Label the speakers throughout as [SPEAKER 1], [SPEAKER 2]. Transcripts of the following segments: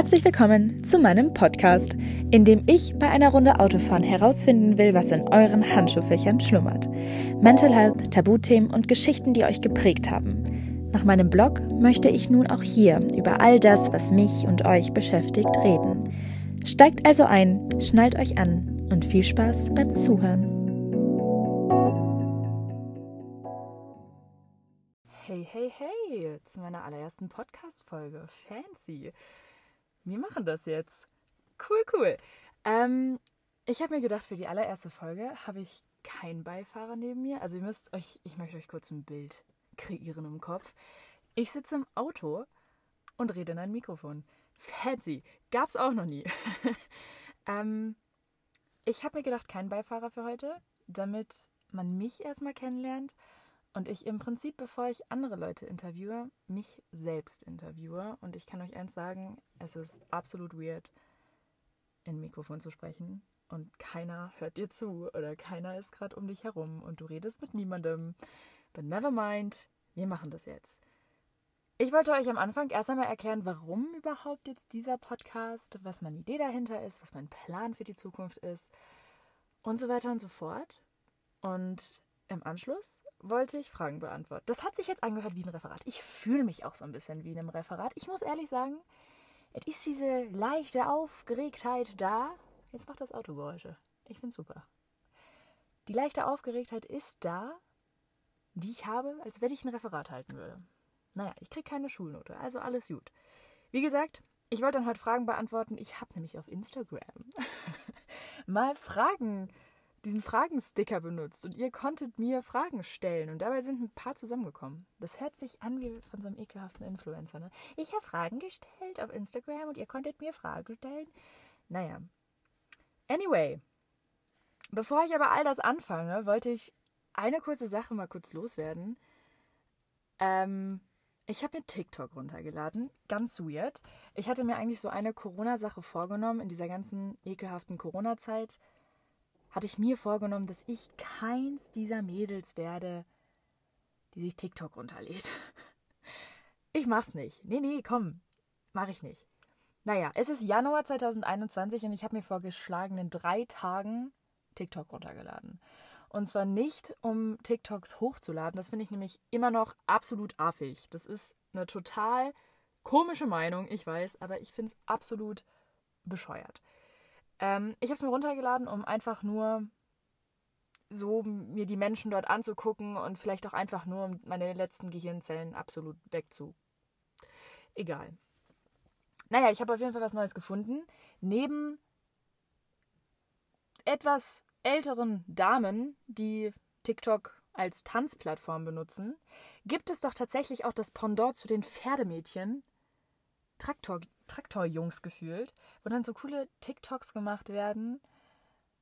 [SPEAKER 1] Herzlich willkommen zu meinem Podcast, in dem ich bei einer Runde Autofahren herausfinden will, was in euren Handschuhfächern schlummert. Mental Health, Tabuthemen und Geschichten, die euch geprägt haben. Nach meinem Blog möchte ich nun auch hier über all das, was mich und euch beschäftigt, reden. Steigt also ein, schnallt euch an und viel Spaß beim Zuhören.
[SPEAKER 2] Hey, hey, hey, zu meiner allerersten Podcast-Folge. Fancy wir machen das jetzt. Cool, cool. Ähm, ich habe mir gedacht, für die allererste Folge habe ich keinen Beifahrer neben mir. Also ihr müsst euch, ich möchte euch kurz ein Bild kreieren im Kopf. Ich sitze im Auto und rede in ein Mikrofon. Fancy. Gab's auch noch nie. ähm, ich habe mir gedacht, kein Beifahrer für heute, damit man mich erstmal kennenlernt und ich im Prinzip, bevor ich andere Leute interviewe, mich selbst interviewe. Und ich kann euch eins sagen, es ist absolut weird, in Mikrofon zu sprechen und keiner hört dir zu oder keiner ist gerade um dich herum und du redest mit niemandem. But never mind, wir machen das jetzt. Ich wollte euch am Anfang erst einmal erklären, warum überhaupt jetzt dieser Podcast, was meine Idee dahinter ist, was mein Plan für die Zukunft ist und so weiter und so fort. Und im Anschluss wollte ich Fragen beantworten. Das hat sich jetzt angehört wie ein Referat. Ich fühle mich auch so ein bisschen wie in einem Referat. Ich muss ehrlich sagen, es ist diese leichte Aufgeregtheit da. Jetzt macht das Auto Geräusche. Ich finde super. Die leichte Aufgeregtheit ist da, die ich habe, als wenn ich ein Referat halten würde. Naja, ich kriege keine Schulnote, also alles gut. Wie gesagt, ich wollte dann heute Fragen beantworten. Ich habe nämlich auf Instagram mal Fragen diesen Fragensticker benutzt und ihr konntet mir Fragen stellen und dabei sind ein paar zusammengekommen. Das hört sich an wie von so einem ekelhaften Influencer. Ne? Ich habe Fragen gestellt auf Instagram und ihr konntet mir Fragen stellen. Naja. Anyway, bevor ich aber all das anfange, wollte ich eine kurze Sache mal kurz loswerden. Ähm, ich habe mir TikTok runtergeladen. Ganz weird. Ich hatte mir eigentlich so eine Corona-Sache vorgenommen in dieser ganzen ekelhaften Corona-Zeit hatte ich mir vorgenommen, dass ich keins dieser Mädels werde, die sich TikTok runterlädt. Ich mach's nicht. Nee, nee, komm. Mach ich nicht. Naja, es ist Januar 2021 und ich habe mir vor geschlagenen drei Tagen TikTok runtergeladen. Und zwar nicht, um TikToks hochzuladen. Das finde ich nämlich immer noch absolut affig. Das ist eine total komische Meinung, ich weiß, aber ich finde es absolut bescheuert. Ähm, ich habe es mir runtergeladen, um einfach nur so mir die Menschen dort anzugucken und vielleicht auch einfach nur um meine letzten Gehirnzellen absolut wegzu. Egal. Naja, ich habe auf jeden Fall was Neues gefunden. Neben etwas älteren Damen, die TikTok als Tanzplattform benutzen, gibt es doch tatsächlich auch das Pendant zu den Pferdemädchen, Traktor, Traktorjungs gefühlt, wo dann so coole TikToks gemacht werden.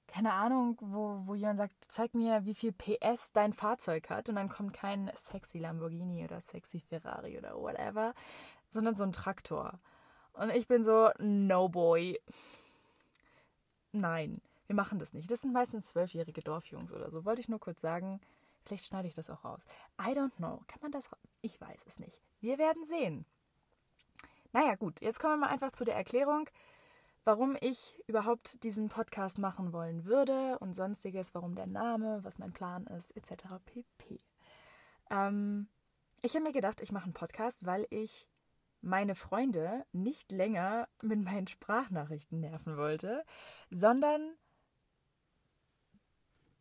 [SPEAKER 2] Keine Ahnung, wo, wo jemand sagt, zeig mir, wie viel PS dein Fahrzeug hat. Und dann kommt kein sexy Lamborghini oder sexy Ferrari oder whatever, sondern so ein Traktor. Und ich bin so, no boy. Nein, wir machen das nicht. Das sind meistens zwölfjährige Dorfjungs oder so. Wollte ich nur kurz sagen. Vielleicht schneide ich das auch raus. I don't know. Kann man das? Ich weiß es nicht. Wir werden sehen. Naja, gut, jetzt kommen wir mal einfach zu der Erklärung, warum ich überhaupt diesen Podcast machen wollen würde und sonstiges, warum der Name, was mein Plan ist, etc. pp. Ähm, ich habe mir gedacht, ich mache einen Podcast, weil ich meine Freunde nicht länger mit meinen Sprachnachrichten nerven wollte, sondern,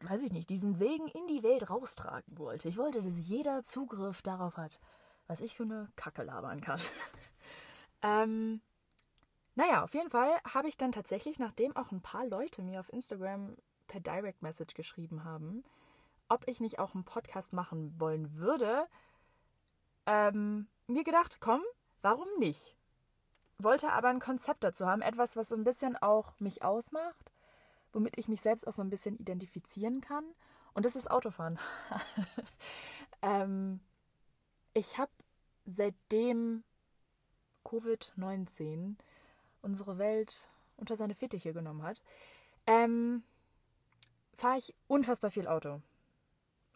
[SPEAKER 2] weiß ich nicht, diesen Segen in die Welt raustragen wollte. Ich wollte, dass jeder Zugriff darauf hat, was ich für eine Kacke labern kann. Ähm, naja, auf jeden Fall habe ich dann tatsächlich, nachdem auch ein paar Leute mir auf Instagram per Direct Message geschrieben haben, ob ich nicht auch einen Podcast machen wollen würde, ähm, mir gedacht, komm, warum nicht? Wollte aber ein Konzept dazu haben, etwas, was so ein bisschen auch mich ausmacht, womit ich mich selbst auch so ein bisschen identifizieren kann. Und das ist Autofahren. ähm, ich habe seitdem Covid-19 unsere Welt unter seine Fittiche genommen hat, ähm, fahre ich unfassbar viel Auto.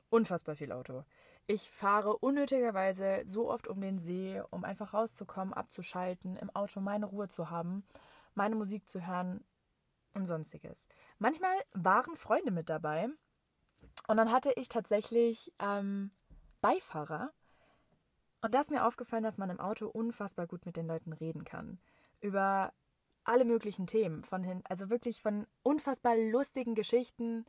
[SPEAKER 2] unfassbar viel Auto. Ich fahre unnötigerweise so oft um den See, um einfach rauszukommen, abzuschalten, im Auto meine Ruhe zu haben, meine Musik zu hören und sonstiges. Manchmal waren Freunde mit dabei und dann hatte ich tatsächlich ähm, Beifahrer. Und da ist mir aufgefallen, dass man im Auto unfassbar gut mit den Leuten reden kann. Über alle möglichen Themen. Von hin, also wirklich von unfassbar lustigen Geschichten,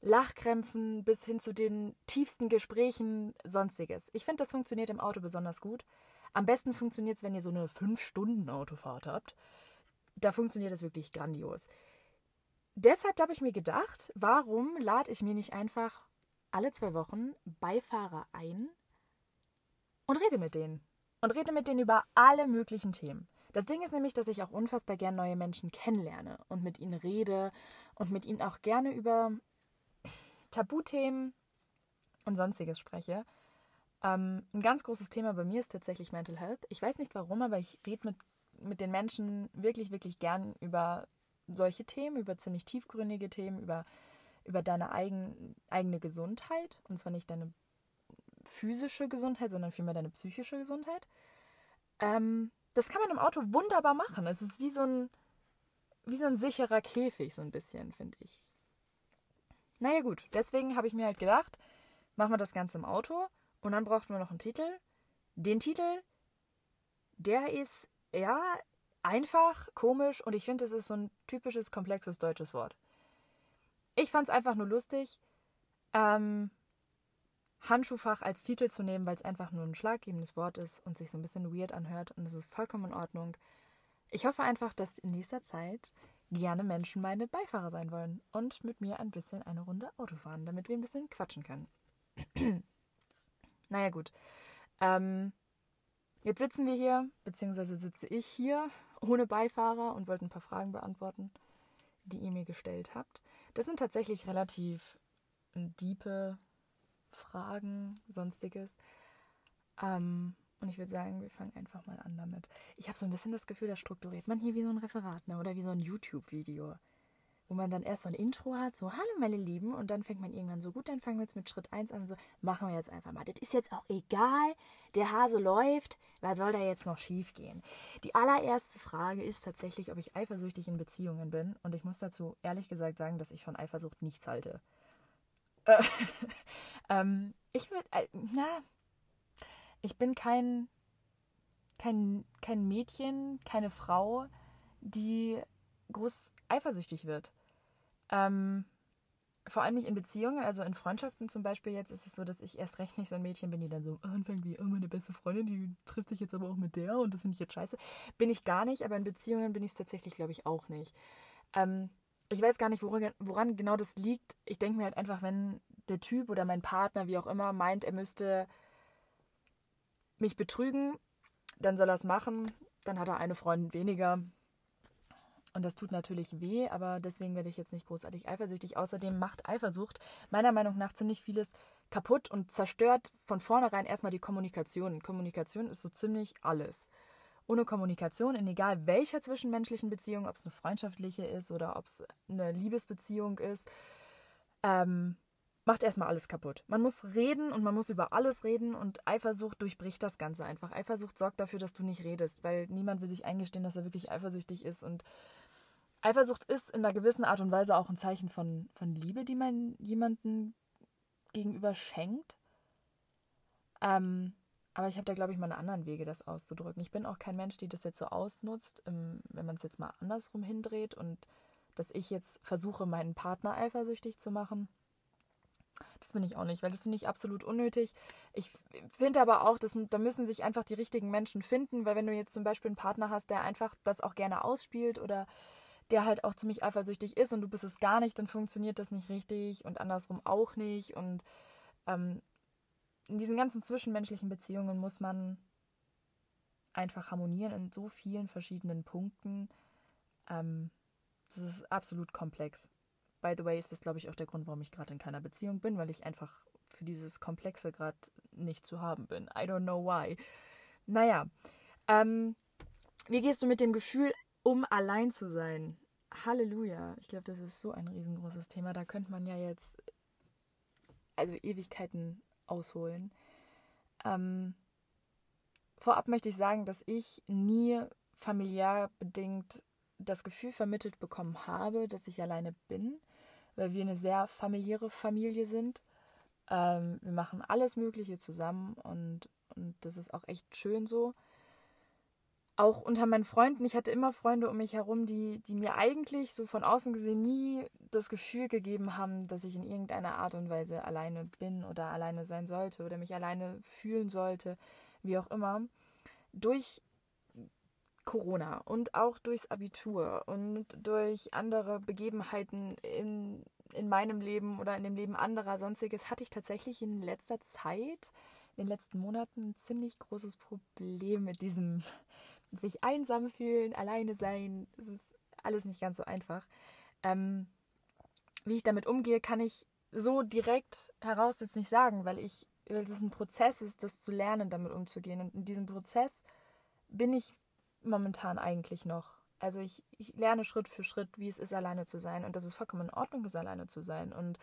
[SPEAKER 2] Lachkrämpfen bis hin zu den tiefsten Gesprächen, sonstiges. Ich finde, das funktioniert im Auto besonders gut. Am besten funktioniert es, wenn ihr so eine 5-Stunden-Autofahrt habt. Da funktioniert das wirklich grandios. Deshalb habe ich mir gedacht, warum lade ich mir nicht einfach alle zwei Wochen Beifahrer ein und rede mit denen. Und rede mit denen über alle möglichen Themen. Das Ding ist nämlich, dass ich auch unfassbar gern neue Menschen kennenlerne und mit ihnen rede und mit ihnen auch gerne über Tabuthemen und sonstiges spreche. Ähm, ein ganz großes Thema bei mir ist tatsächlich Mental Health. Ich weiß nicht warum, aber ich rede mit, mit den Menschen wirklich, wirklich gern über solche Themen, über ziemlich tiefgründige Themen, über, über deine eigen, eigene Gesundheit. Und zwar nicht deine physische Gesundheit, sondern vielmehr deine psychische Gesundheit. Ähm, das kann man im Auto wunderbar machen. Es ist wie so ein, wie so ein sicherer Käfig, so ein bisschen, finde ich. Naja, gut. Deswegen habe ich mir halt gedacht, machen wir das Ganze im Auto und dann brauchten wir noch einen Titel. Den Titel, der ist, ja, einfach, komisch und ich finde, es ist so ein typisches, komplexes deutsches Wort. Ich fand es einfach nur lustig, ähm, Handschuhfach als Titel zu nehmen, weil es einfach nur ein schlaggebendes Wort ist und sich so ein bisschen weird anhört und es ist vollkommen in Ordnung. Ich hoffe einfach, dass in nächster Zeit gerne Menschen meine Beifahrer sein wollen und mit mir ein bisschen eine Runde Auto fahren, damit wir ein bisschen quatschen können. naja, gut. Ähm, Jetzt sitzen wir hier, beziehungsweise sitze ich hier ohne Beifahrer und wollte ein paar Fragen beantworten, die ihr mir gestellt habt. Das sind tatsächlich relativ diepe Fragen, sonstiges. Ähm, und ich würde sagen, wir fangen einfach mal an damit. Ich habe so ein bisschen das Gefühl, da strukturiert man hier wie so ein Referat ne? oder wie so ein YouTube-Video wo man dann erst so ein Intro hat, so Hallo meine Lieben, und dann fängt man irgendwann so gut, dann fangen wir jetzt mit Schritt 1 an, so machen wir jetzt einfach mal. Das ist jetzt auch egal, der Hase läuft, was soll da jetzt noch schief gehen? Die allererste Frage ist tatsächlich, ob ich eifersüchtig in Beziehungen bin, und ich muss dazu ehrlich gesagt sagen, dass ich von Eifersucht nichts halte. Äh, ähm, ich würde, äh, na, ich bin kein, kein, kein Mädchen, keine Frau, die groß eifersüchtig wird. Ähm, vor allem nicht in Beziehungen, also in Freundschaften zum Beispiel jetzt ist es so, dass ich erst recht nicht so ein Mädchen bin, die dann so anfängt wie, oh, meine beste Freundin, die trifft sich jetzt aber auch mit der und das finde ich jetzt scheiße. Bin ich gar nicht, aber in Beziehungen bin ich es tatsächlich, glaube ich, auch nicht. Ähm, ich weiß gar nicht, woran, woran genau das liegt. Ich denke mir halt einfach, wenn der Typ oder mein Partner, wie auch immer, meint, er müsste mich betrügen, dann soll er es machen. Dann hat er eine Freundin weniger. Und das tut natürlich weh, aber deswegen werde ich jetzt nicht großartig eifersüchtig. Außerdem macht Eifersucht meiner Meinung nach ziemlich vieles kaputt und zerstört von vornherein erstmal die Kommunikation. Kommunikation ist so ziemlich alles. Ohne Kommunikation, in egal welcher zwischenmenschlichen Beziehung, ob es eine freundschaftliche ist oder ob es eine Liebesbeziehung ist, ähm, macht erstmal alles kaputt. Man muss reden und man muss über alles reden und Eifersucht durchbricht das Ganze einfach. Eifersucht sorgt dafür, dass du nicht redest, weil niemand will sich eingestehen, dass er wirklich eifersüchtig ist und Eifersucht ist in einer gewissen Art und Weise auch ein Zeichen von, von Liebe, die man jemandem gegenüber schenkt. Ähm, aber ich habe da, glaube ich, mal einen anderen Wege, das auszudrücken. Ich bin auch kein Mensch, die das jetzt so ausnutzt, ähm, wenn man es jetzt mal andersrum hindreht und dass ich jetzt versuche, meinen Partner eifersüchtig zu machen. Das bin ich auch nicht, weil das finde ich absolut unnötig. Ich finde aber auch, dass, da müssen sich einfach die richtigen Menschen finden, weil wenn du jetzt zum Beispiel einen Partner hast, der einfach das auch gerne ausspielt oder der halt auch ziemlich eifersüchtig ist und du bist es gar nicht, dann funktioniert das nicht richtig und andersrum auch nicht. Und ähm, in diesen ganzen zwischenmenschlichen Beziehungen muss man einfach harmonieren in so vielen verschiedenen Punkten. Ähm, das ist absolut komplex. By the way, ist das, glaube ich, auch der Grund, warum ich gerade in keiner Beziehung bin, weil ich einfach für dieses Komplexe gerade nicht zu haben bin. I don't know why. Naja, ähm, wie gehst du mit dem Gefühl um allein zu sein. Halleluja. Ich glaube, das ist so ein riesengroßes Thema. Da könnte man ja jetzt also Ewigkeiten ausholen. Ähm, vorab möchte ich sagen, dass ich nie familiär bedingt das Gefühl vermittelt bekommen habe, dass ich alleine bin, weil wir eine sehr familiäre Familie sind. Ähm, wir machen alles Mögliche zusammen und, und das ist auch echt schön so auch unter meinen Freunden, ich hatte immer Freunde um mich herum, die, die mir eigentlich so von außen gesehen nie das Gefühl gegeben haben, dass ich in irgendeiner Art und Weise alleine bin oder alleine sein sollte oder mich alleine fühlen sollte, wie auch immer. Durch Corona und auch durchs Abitur und durch andere Begebenheiten in, in meinem Leben oder in dem Leben anderer sonstiges hatte ich tatsächlich in letzter Zeit, in den letzten Monaten ein ziemlich großes Problem mit diesem sich einsam fühlen, alleine sein. Das ist alles nicht ganz so einfach. Ähm, wie ich damit umgehe, kann ich so direkt heraus jetzt nicht sagen, weil ich, weil es ein Prozess ist, das zu lernen, damit umzugehen. Und in diesem Prozess bin ich momentan eigentlich noch. Also ich, ich lerne Schritt für Schritt, wie es ist, alleine zu sein. Und dass es vollkommen in Ordnung ist, alleine zu sein. Und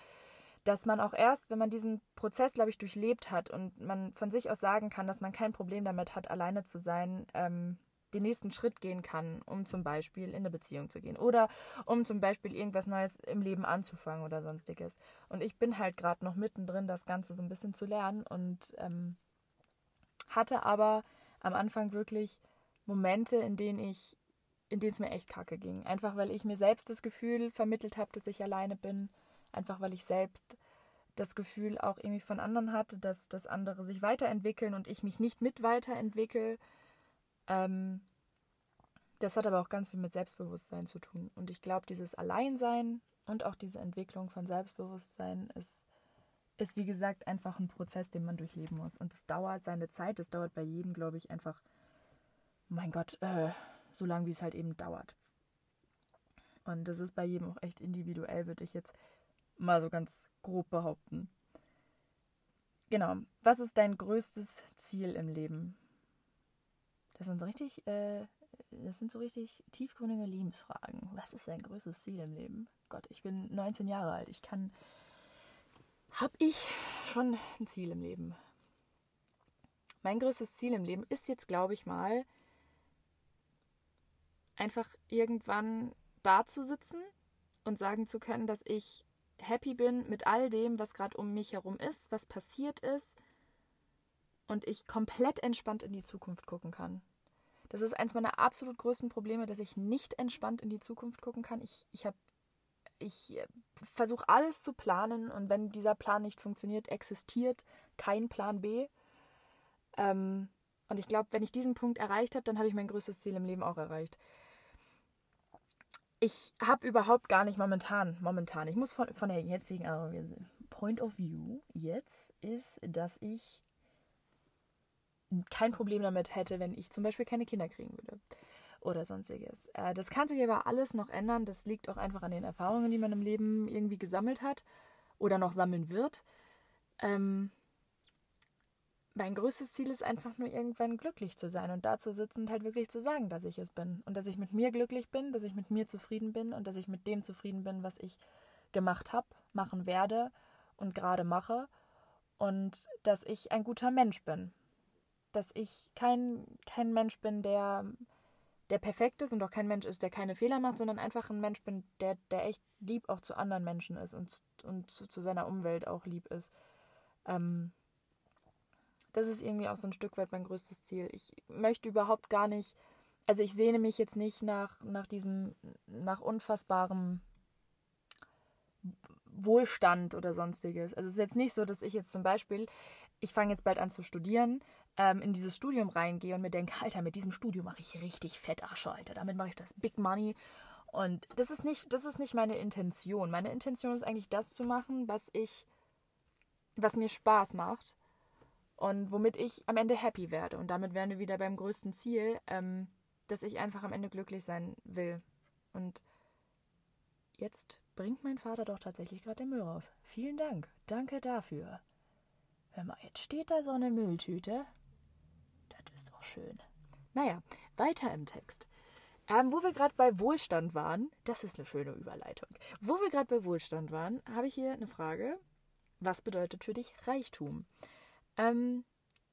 [SPEAKER 2] dass man auch erst, wenn man diesen Prozess, glaube ich, durchlebt hat und man von sich aus sagen kann, dass man kein Problem damit hat, alleine zu sein, ähm, den nächsten Schritt gehen kann, um zum Beispiel in eine Beziehung zu gehen oder um zum Beispiel irgendwas Neues im Leben anzufangen oder sonstiges. Und ich bin halt gerade noch mittendrin, das Ganze so ein bisschen zu lernen und ähm, hatte aber am Anfang wirklich Momente, in denen ich, in denen es mir echt kacke ging. Einfach weil ich mir selbst das Gefühl vermittelt habe, dass ich alleine bin. Einfach weil ich selbst das Gefühl auch irgendwie von anderen hatte, dass, dass andere sich weiterentwickeln und ich mich nicht mit weiterentwickle. Ähm, das hat aber auch ganz viel mit Selbstbewusstsein zu tun. Und ich glaube, dieses Alleinsein und auch diese Entwicklung von Selbstbewusstsein ist, ist, wie gesagt, einfach ein Prozess, den man durchleben muss. Und es dauert seine Zeit. Es dauert bei jedem, glaube ich, einfach, mein Gott, äh, so lange, wie es halt eben dauert. Und das ist bei jedem auch echt individuell, würde ich jetzt mal so ganz grob behaupten. Genau. Was ist dein größtes Ziel im Leben? Das sind so richtig, äh, das sind so richtig tiefgründige Lebensfragen. Was ist dein größtes Ziel im Leben? Gott, ich bin 19 Jahre alt. Ich kann. Hab ich schon ein Ziel im Leben? Mein größtes Ziel im Leben ist jetzt, glaube ich mal, einfach irgendwann da zu sitzen und sagen zu können, dass ich happy bin mit all dem, was gerade um mich herum ist, was passiert ist und ich komplett entspannt in die Zukunft gucken kann. Das ist eins meiner absolut größten Probleme, dass ich nicht entspannt in die Zukunft gucken kann. Ich, ich ich äh, versuche alles zu planen und wenn dieser Plan nicht funktioniert, existiert kein Plan B. Ähm, und ich glaube, wenn ich diesen Punkt erreicht habe, dann habe ich mein größtes Ziel im Leben auch erreicht. Ich habe überhaupt gar nicht momentan, momentan, ich muss von, von der jetzigen also Point of View jetzt ist, dass ich kein Problem damit hätte, wenn ich zum Beispiel keine Kinder kriegen würde oder sonstiges. Äh, das kann sich aber alles noch ändern. Das liegt auch einfach an den Erfahrungen, die man im Leben irgendwie gesammelt hat oder noch sammeln wird. Ähm, mein größtes Ziel ist einfach nur irgendwann glücklich zu sein und dazu sitzend halt wirklich zu sagen, dass ich es bin und dass ich mit mir glücklich bin, dass ich mit mir zufrieden bin und dass ich mit dem zufrieden bin, was ich gemacht habe, machen werde und gerade mache und dass ich ein guter Mensch bin dass ich kein, kein Mensch bin, der, der perfekt ist und auch kein Mensch ist, der keine Fehler macht, sondern einfach ein Mensch bin, der, der echt lieb auch zu anderen Menschen ist und, und zu, zu seiner Umwelt auch lieb ist. Ähm, das ist irgendwie auch so ein Stück weit mein größtes Ziel. Ich möchte überhaupt gar nicht, also ich sehne mich jetzt nicht nach, nach diesem, nach unfassbarem Wohlstand oder sonstiges. Also es ist jetzt nicht so, dass ich jetzt zum Beispiel, ich fange jetzt bald an zu studieren, ähm, in dieses Studium reingehe und mir denke, Alter, mit diesem Studium mache ich richtig fett Asche, Alter. Damit mache ich das Big Money. Und das ist nicht, das ist nicht meine Intention. Meine Intention ist eigentlich das zu machen, was ich, was mir Spaß macht und womit ich am Ende happy werde. Und damit wären wir wieder beim größten Ziel, ähm, dass ich einfach am Ende glücklich sein will. Und jetzt bringt mein Vater doch tatsächlich gerade den Müll raus. Vielen Dank. Danke dafür. Hör mal, jetzt steht da so eine Mülltüte. Das ist doch schön. Naja, weiter im Text. Ähm, wo wir gerade bei Wohlstand waren, das ist eine schöne Überleitung. Wo wir gerade bei Wohlstand waren, habe ich hier eine Frage. was bedeutet für dich Reichtum? Ähm,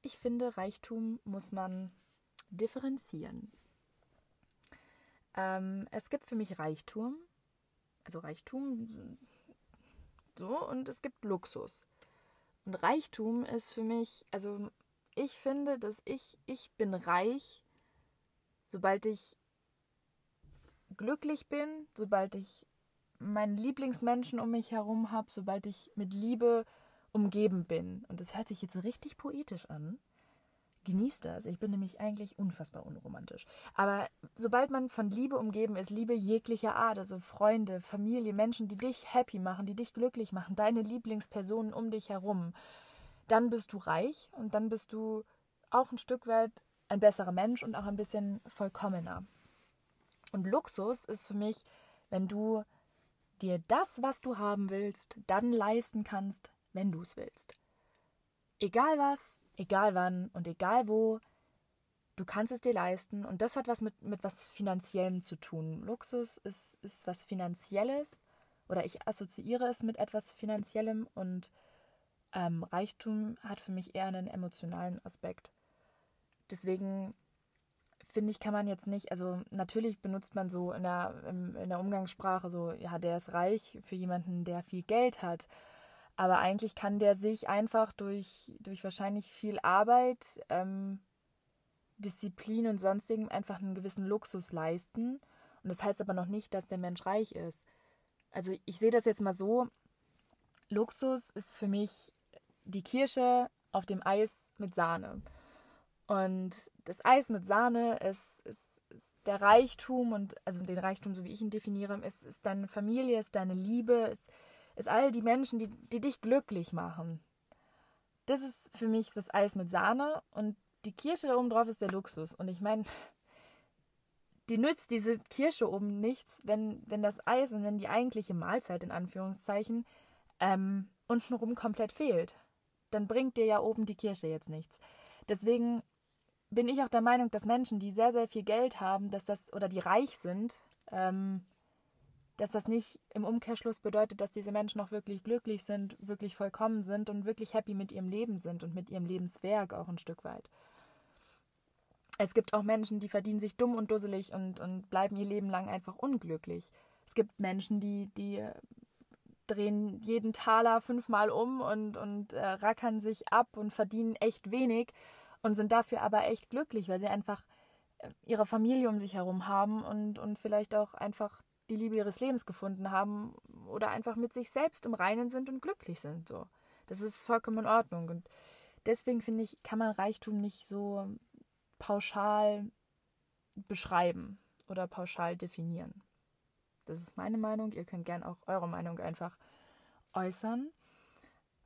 [SPEAKER 2] ich finde, Reichtum muss man differenzieren. Ähm, es gibt für mich Reichtum, also Reichtum so, und es gibt Luxus. Und Reichtum ist für mich, also ich finde, dass ich, ich bin reich, sobald ich glücklich bin, sobald ich meinen Lieblingsmenschen um mich herum habe, sobald ich mit Liebe umgeben bin. Und das hört sich jetzt richtig poetisch an. Genießt das. Ich bin nämlich eigentlich unfassbar unromantisch. Aber sobald man von Liebe umgeben ist, Liebe jeglicher Art, also Freunde, Familie, Menschen, die dich happy machen, die dich glücklich machen, deine Lieblingspersonen um dich herum, dann bist du reich und dann bist du auch ein Stück weit ein besserer Mensch und auch ein bisschen vollkommener. Und Luxus ist für mich, wenn du dir das, was du haben willst, dann leisten kannst, wenn du es willst. Egal was, egal wann und egal wo, du kannst es dir leisten und das hat was mit, mit was Finanziellem zu tun. Luxus ist, ist was Finanzielles oder ich assoziiere es mit etwas Finanziellem und ähm, Reichtum hat für mich eher einen emotionalen Aspekt. Deswegen finde ich, kann man jetzt nicht, also natürlich benutzt man so in der, in der Umgangssprache so, ja, der ist reich für jemanden, der viel Geld hat. Aber eigentlich kann der sich einfach durch, durch wahrscheinlich viel Arbeit, ähm, Disziplin und sonstigem einfach einen gewissen Luxus leisten. Und das heißt aber noch nicht, dass der Mensch reich ist. Also ich sehe das jetzt mal so, Luxus ist für mich die Kirsche auf dem Eis mit Sahne. Und das Eis mit Sahne ist, ist, ist, der Reichtum und also den Reichtum, so wie ich ihn definiere, ist, ist deine Familie, ist deine Liebe, ist, ist all die Menschen, die, die dich glücklich machen. Das ist für mich das Eis mit Sahne und die Kirsche da oben drauf ist der Luxus. Und ich meine, die nützt diese Kirsche oben nichts, wenn, wenn das Eis und wenn die eigentliche Mahlzeit in Anführungszeichen ähm, untenrum komplett fehlt. Dann bringt dir ja oben die Kirsche jetzt nichts. Deswegen bin ich auch der Meinung, dass Menschen, die sehr, sehr viel Geld haben, dass das oder die reich sind, ähm, dass das nicht im Umkehrschluss bedeutet, dass diese Menschen auch wirklich glücklich sind, wirklich vollkommen sind und wirklich happy mit ihrem Leben sind und mit ihrem Lebenswerk auch ein Stück weit. Es gibt auch Menschen, die verdienen sich dumm und dusselig und, und bleiben ihr Leben lang einfach unglücklich. Es gibt Menschen, die, die drehen jeden Taler fünfmal um und, und äh, rackern sich ab und verdienen echt wenig und sind dafür aber echt glücklich, weil sie einfach äh, ihre Familie um sich herum haben und, und vielleicht auch einfach die Liebe ihres Lebens gefunden haben oder einfach mit sich selbst im Reinen sind und glücklich sind. So. Das ist vollkommen in Ordnung. Und deswegen finde ich, kann man Reichtum nicht so pauschal beschreiben oder pauschal definieren. Das ist meine Meinung. Ihr könnt gern auch eure Meinung einfach äußern.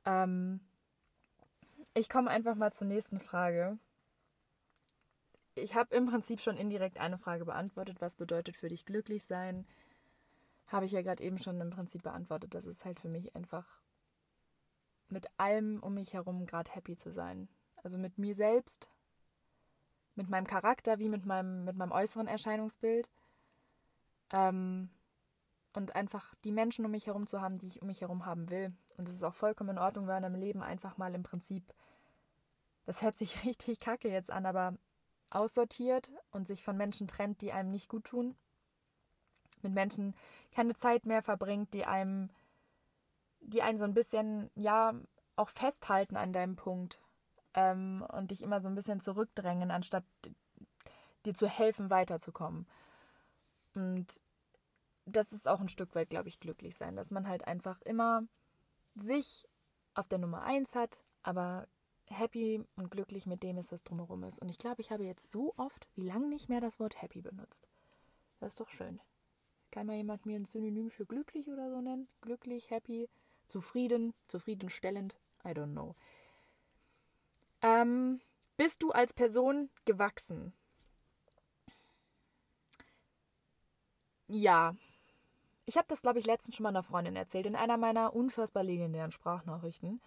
[SPEAKER 2] Ähm, ich komme einfach mal zur nächsten Frage. Ich habe im Prinzip schon indirekt eine Frage beantwortet. Was bedeutet für dich glücklich sein? Habe ich ja gerade eben schon im Prinzip beantwortet. Das ist halt für mich einfach mit allem um mich herum gerade happy zu sein. Also mit mir selbst, mit meinem Charakter wie mit meinem, mit meinem äußeren Erscheinungsbild. Ähm, und einfach die Menschen um mich herum zu haben, die ich um mich herum haben will. Und es ist auch vollkommen in Ordnung, wenn man im Leben einfach mal im Prinzip, das hört sich richtig kacke jetzt an, aber aussortiert und sich von Menschen trennt, die einem nicht gut tun. Mit Menschen keine Zeit mehr verbringt, die einem, die einen so ein bisschen, ja, auch festhalten an deinem Punkt ähm, und dich immer so ein bisschen zurückdrängen, anstatt dir zu helfen, weiterzukommen. Und das ist auch ein Stück weit, glaube ich, glücklich sein, dass man halt einfach immer sich auf der Nummer eins hat, aber happy und glücklich mit dem ist, was drumherum ist. Und ich glaube, ich habe jetzt so oft wie lange nicht mehr das Wort happy benutzt. Das ist doch schön. Kann mal jemand mir ein Synonym für glücklich oder so nennen? Glücklich, happy, zufrieden, zufriedenstellend? I don't know. Ähm, bist du als Person gewachsen? Ja, ich habe das, glaube ich, letztens schon mal einer Freundin erzählt. In einer meiner unfassbar legendären Sprachnachrichten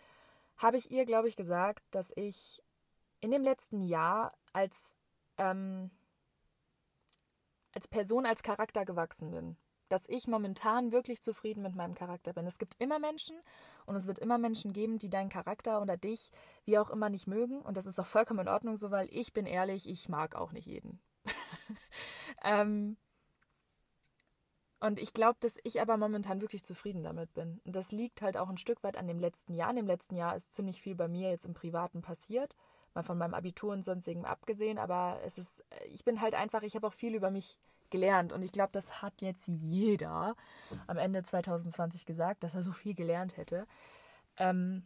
[SPEAKER 2] habe ich ihr, glaube ich, gesagt, dass ich in dem letzten Jahr als, ähm, als Person, als Charakter gewachsen bin. dass ich momentan wirklich zufrieden mit meinem Charakter bin. Es gibt immer Menschen und es wird immer Menschen geben, die deinen Charakter oder dich wie auch immer nicht mögen. Und das ist auch vollkommen in Ordnung so, weil ich bin ehrlich, ich mag auch nicht jeden. ähm, und ich glaube, dass ich aber momentan wirklich zufrieden damit bin. Und das liegt halt auch ein Stück weit an dem letzten Jahr. In dem letzten Jahr ist ziemlich viel bei mir jetzt im Privaten passiert. Mal von meinem Abitur und sonstigem abgesehen. Aber es ist, ich bin halt einfach, ich habe auch viel über mich gelernt. Und ich glaube, das hat jetzt jeder am Ende 2020 gesagt, dass er so viel gelernt hätte. Ähm,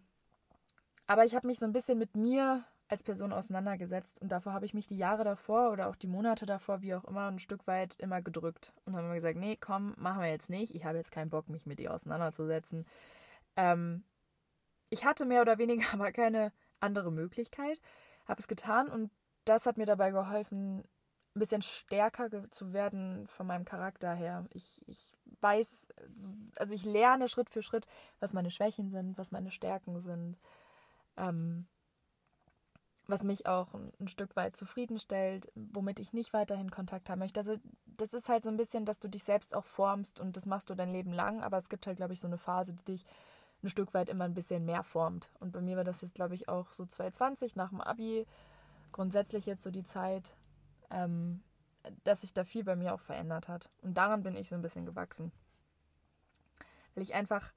[SPEAKER 2] aber ich habe mich so ein bisschen mit mir als Person auseinandergesetzt und davor habe ich mich die Jahre davor oder auch die Monate davor, wie auch immer, ein Stück weit immer gedrückt und habe immer gesagt, nee, komm, machen wir jetzt nicht. Ich habe jetzt keinen Bock, mich mit dir auseinanderzusetzen. Ähm, ich hatte mehr oder weniger aber keine andere Möglichkeit, habe es getan und das hat mir dabei geholfen, ein bisschen stärker zu werden von meinem Charakter her. Ich, ich weiß, also ich lerne Schritt für Schritt, was meine Schwächen sind, was meine Stärken sind. Ähm, was mich auch ein Stück weit zufriedenstellt, womit ich nicht weiterhin Kontakt haben möchte. Also das ist halt so ein bisschen, dass du dich selbst auch formst und das machst du dein Leben lang, aber es gibt halt, glaube ich, so eine Phase, die dich ein Stück weit immer ein bisschen mehr formt. Und bei mir war das jetzt, glaube ich, auch so 2020 nach dem Abi, grundsätzlich jetzt so die Zeit, ähm, dass sich da viel bei mir auch verändert hat. Und daran bin ich so ein bisschen gewachsen. Weil ich einfach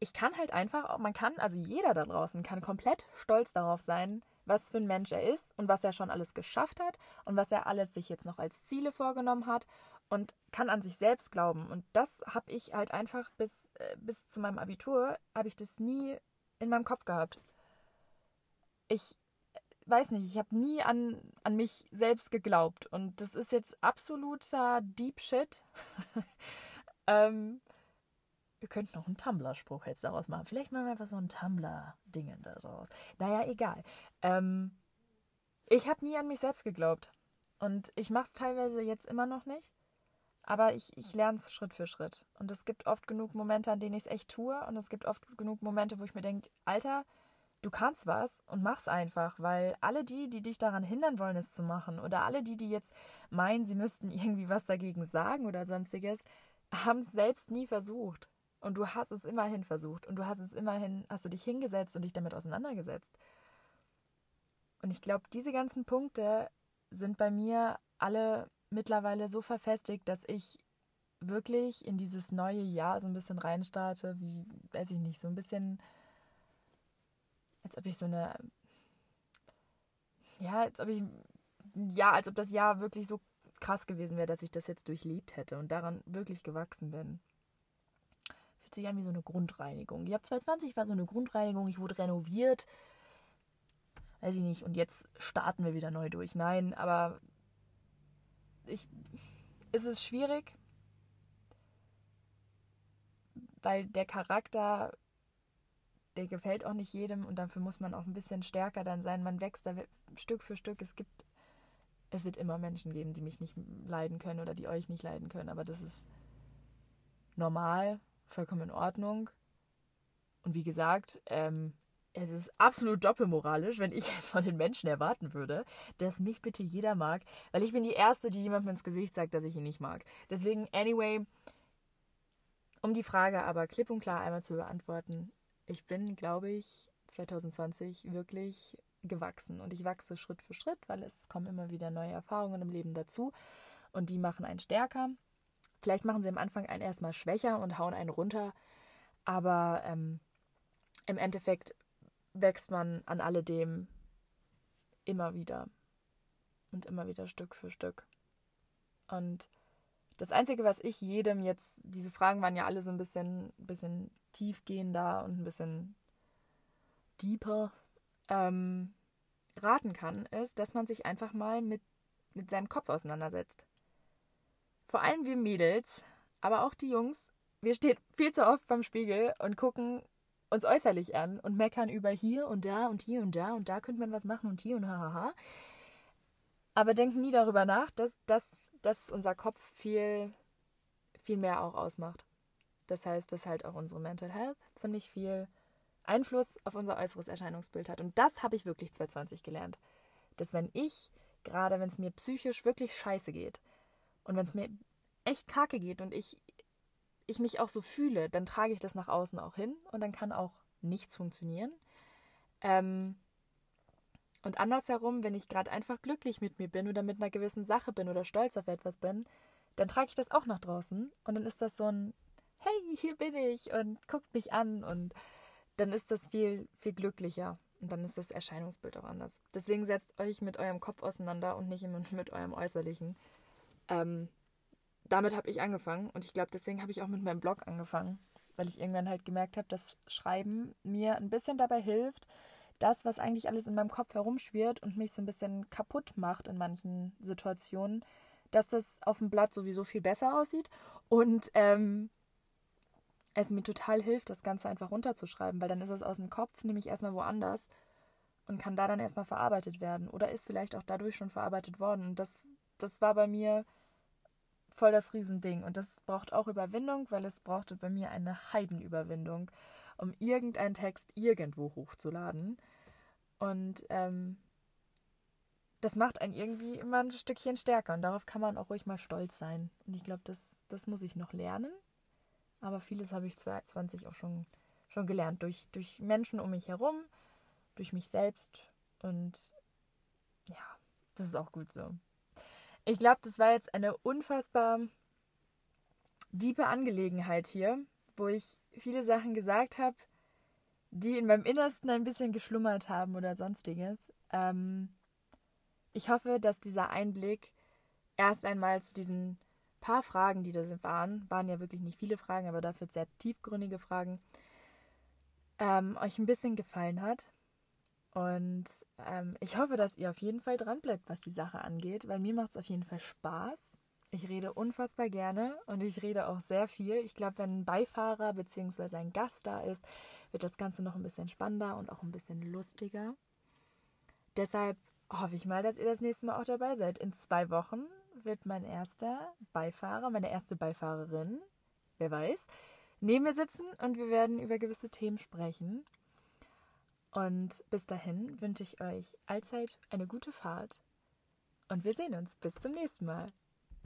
[SPEAKER 2] ich kann halt einfach, man kann, also jeder da draußen kann komplett stolz darauf sein, was für ein Mensch er ist und was er schon alles geschafft hat und was er alles sich jetzt noch als Ziele vorgenommen hat und kann an sich selbst glauben. Und das habe ich halt einfach bis, äh, bis zu meinem Abitur, habe ich das nie in meinem Kopf gehabt. Ich weiß nicht, ich habe nie an, an mich selbst geglaubt. Und das ist jetzt absoluter Deep Shit. ähm, wir könnten noch einen Tumblr-Spruch jetzt daraus machen. Vielleicht machen wir einfach so ein Tumblr-Dingen daraus. Naja, egal. Ähm, ich habe nie an mich selbst geglaubt. Und ich mache es teilweise jetzt immer noch nicht. Aber ich, ich lerne es Schritt für Schritt. Und es gibt oft genug Momente, an denen ich es echt tue. Und es gibt oft genug Momente, wo ich mir denke, Alter, du kannst was und mach's einfach. Weil alle die, die dich daran hindern wollen, es zu machen, oder alle die, die jetzt meinen, sie müssten irgendwie was dagegen sagen oder sonstiges, haben es selbst nie versucht. Und du hast es immerhin versucht und du hast es immerhin, hast du dich hingesetzt und dich damit auseinandergesetzt. Und ich glaube, diese ganzen Punkte sind bei mir alle mittlerweile so verfestigt, dass ich wirklich in dieses neue Jahr so ein bisschen reinstarte, wie, weiß ich nicht, so ein bisschen, als ob ich so eine, ja, als ob ich, ja, als ob das Jahr wirklich so krass gewesen wäre, dass ich das jetzt durchlebt hätte und daran wirklich gewachsen bin fühlt sich an wie so eine Grundreinigung. Ich habe 2020 war so eine Grundreinigung, ich wurde renoviert. Weiß ich nicht. Und jetzt starten wir wieder neu durch. Nein, aber ich, es ist schwierig, weil der Charakter, der gefällt auch nicht jedem und dafür muss man auch ein bisschen stärker dann sein. Man wächst da Stück für Stück. Es gibt, es wird immer Menschen geben, die mich nicht leiden können oder die euch nicht leiden können, aber das ist normal vollkommen in Ordnung. Und wie gesagt, ähm, es ist absolut doppelmoralisch, wenn ich jetzt von den Menschen erwarten würde, dass mich bitte jeder mag, weil ich bin die Erste, die jemandem ins Gesicht sagt, dass ich ihn nicht mag. Deswegen, anyway, um die Frage aber klipp und klar einmal zu beantworten, ich bin, glaube ich, 2020 wirklich gewachsen und ich wachse Schritt für Schritt, weil es kommen immer wieder neue Erfahrungen im Leben dazu und die machen einen stärker. Vielleicht machen sie am Anfang einen erstmal schwächer und hauen einen runter, aber ähm, im Endeffekt wächst man an alledem immer wieder und immer wieder Stück für Stück. Und das Einzige, was ich jedem jetzt, diese Fragen waren ja alle so ein bisschen, bisschen tiefgehender und ein bisschen deeper, ähm, raten kann, ist, dass man sich einfach mal mit, mit seinem Kopf auseinandersetzt vor allem wir Mädels, aber auch die Jungs, wir stehen viel zu oft beim Spiegel und gucken uns äußerlich an und meckern über hier und da und hier und da und da könnte man was machen und hier und hahaha. Aber denken nie darüber nach, dass, dass, dass unser Kopf viel, viel mehr auch ausmacht. Das heißt, dass halt auch unsere Mental Health ziemlich viel Einfluss auf unser äußeres Erscheinungsbild hat. Und das habe ich wirklich 2020 gelernt. Dass wenn ich, gerade wenn es mir psychisch wirklich scheiße geht, und wenn es mir echt kacke geht und ich, ich mich auch so fühle, dann trage ich das nach außen auch hin und dann kann auch nichts funktionieren. Ähm, und andersherum, wenn ich gerade einfach glücklich mit mir bin oder mit einer gewissen Sache bin oder stolz auf etwas bin, dann trage ich das auch nach draußen und dann ist das so ein Hey, hier bin ich und guckt mich an und dann ist das viel, viel glücklicher und dann ist das Erscheinungsbild auch anders. Deswegen setzt euch mit eurem Kopf auseinander und nicht immer mit eurem Äußerlichen. Ähm, damit habe ich angefangen und ich glaube, deswegen habe ich auch mit meinem Blog angefangen, weil ich irgendwann halt gemerkt habe, dass Schreiben mir ein bisschen dabei hilft, das, was eigentlich alles in meinem Kopf herumschwirrt und mich so ein bisschen kaputt macht in manchen Situationen, dass das auf dem Blatt sowieso viel besser aussieht und ähm, es mir total hilft, das Ganze einfach runterzuschreiben, weil dann ist es aus dem Kopf nämlich erstmal woanders und kann da dann erstmal verarbeitet werden oder ist vielleicht auch dadurch schon verarbeitet worden. Und das, das war bei mir voll das Riesending. Und das braucht auch Überwindung, weil es brauchte bei mir eine Heidenüberwindung, um irgendeinen Text irgendwo hochzuladen. Und ähm, das macht einen irgendwie immer ein Stückchen stärker und darauf kann man auch ruhig mal stolz sein. Und ich glaube, das, das muss ich noch lernen. Aber vieles habe ich 2020 auch schon, schon gelernt. Durch, durch Menschen um mich herum, durch mich selbst. Und ja, das ist auch gut so. Ich glaube, das war jetzt eine unfassbar diepe Angelegenheit hier, wo ich viele Sachen gesagt habe, die in meinem Innersten ein bisschen geschlummert haben oder sonstiges. Ähm, ich hoffe, dass dieser Einblick erst einmal zu diesen paar Fragen, die da waren, waren ja wirklich nicht viele Fragen, aber dafür sehr tiefgründige Fragen, ähm, euch ein bisschen gefallen hat. Und ähm, ich hoffe, dass ihr auf jeden Fall dran bleibt, was die Sache angeht, weil mir macht es auf jeden Fall Spaß. Ich rede unfassbar gerne und ich rede auch sehr viel. Ich glaube, wenn ein Beifahrer bzw. ein Gast da ist, wird das Ganze noch ein bisschen spannender und auch ein bisschen lustiger. Deshalb hoffe ich mal, dass ihr das nächste Mal auch dabei seid. In zwei Wochen wird mein erster Beifahrer, meine erste Beifahrerin, wer weiß, neben mir sitzen und wir werden über gewisse Themen sprechen. Und bis dahin wünsche ich euch allzeit eine gute Fahrt und wir sehen uns bis zum nächsten Mal.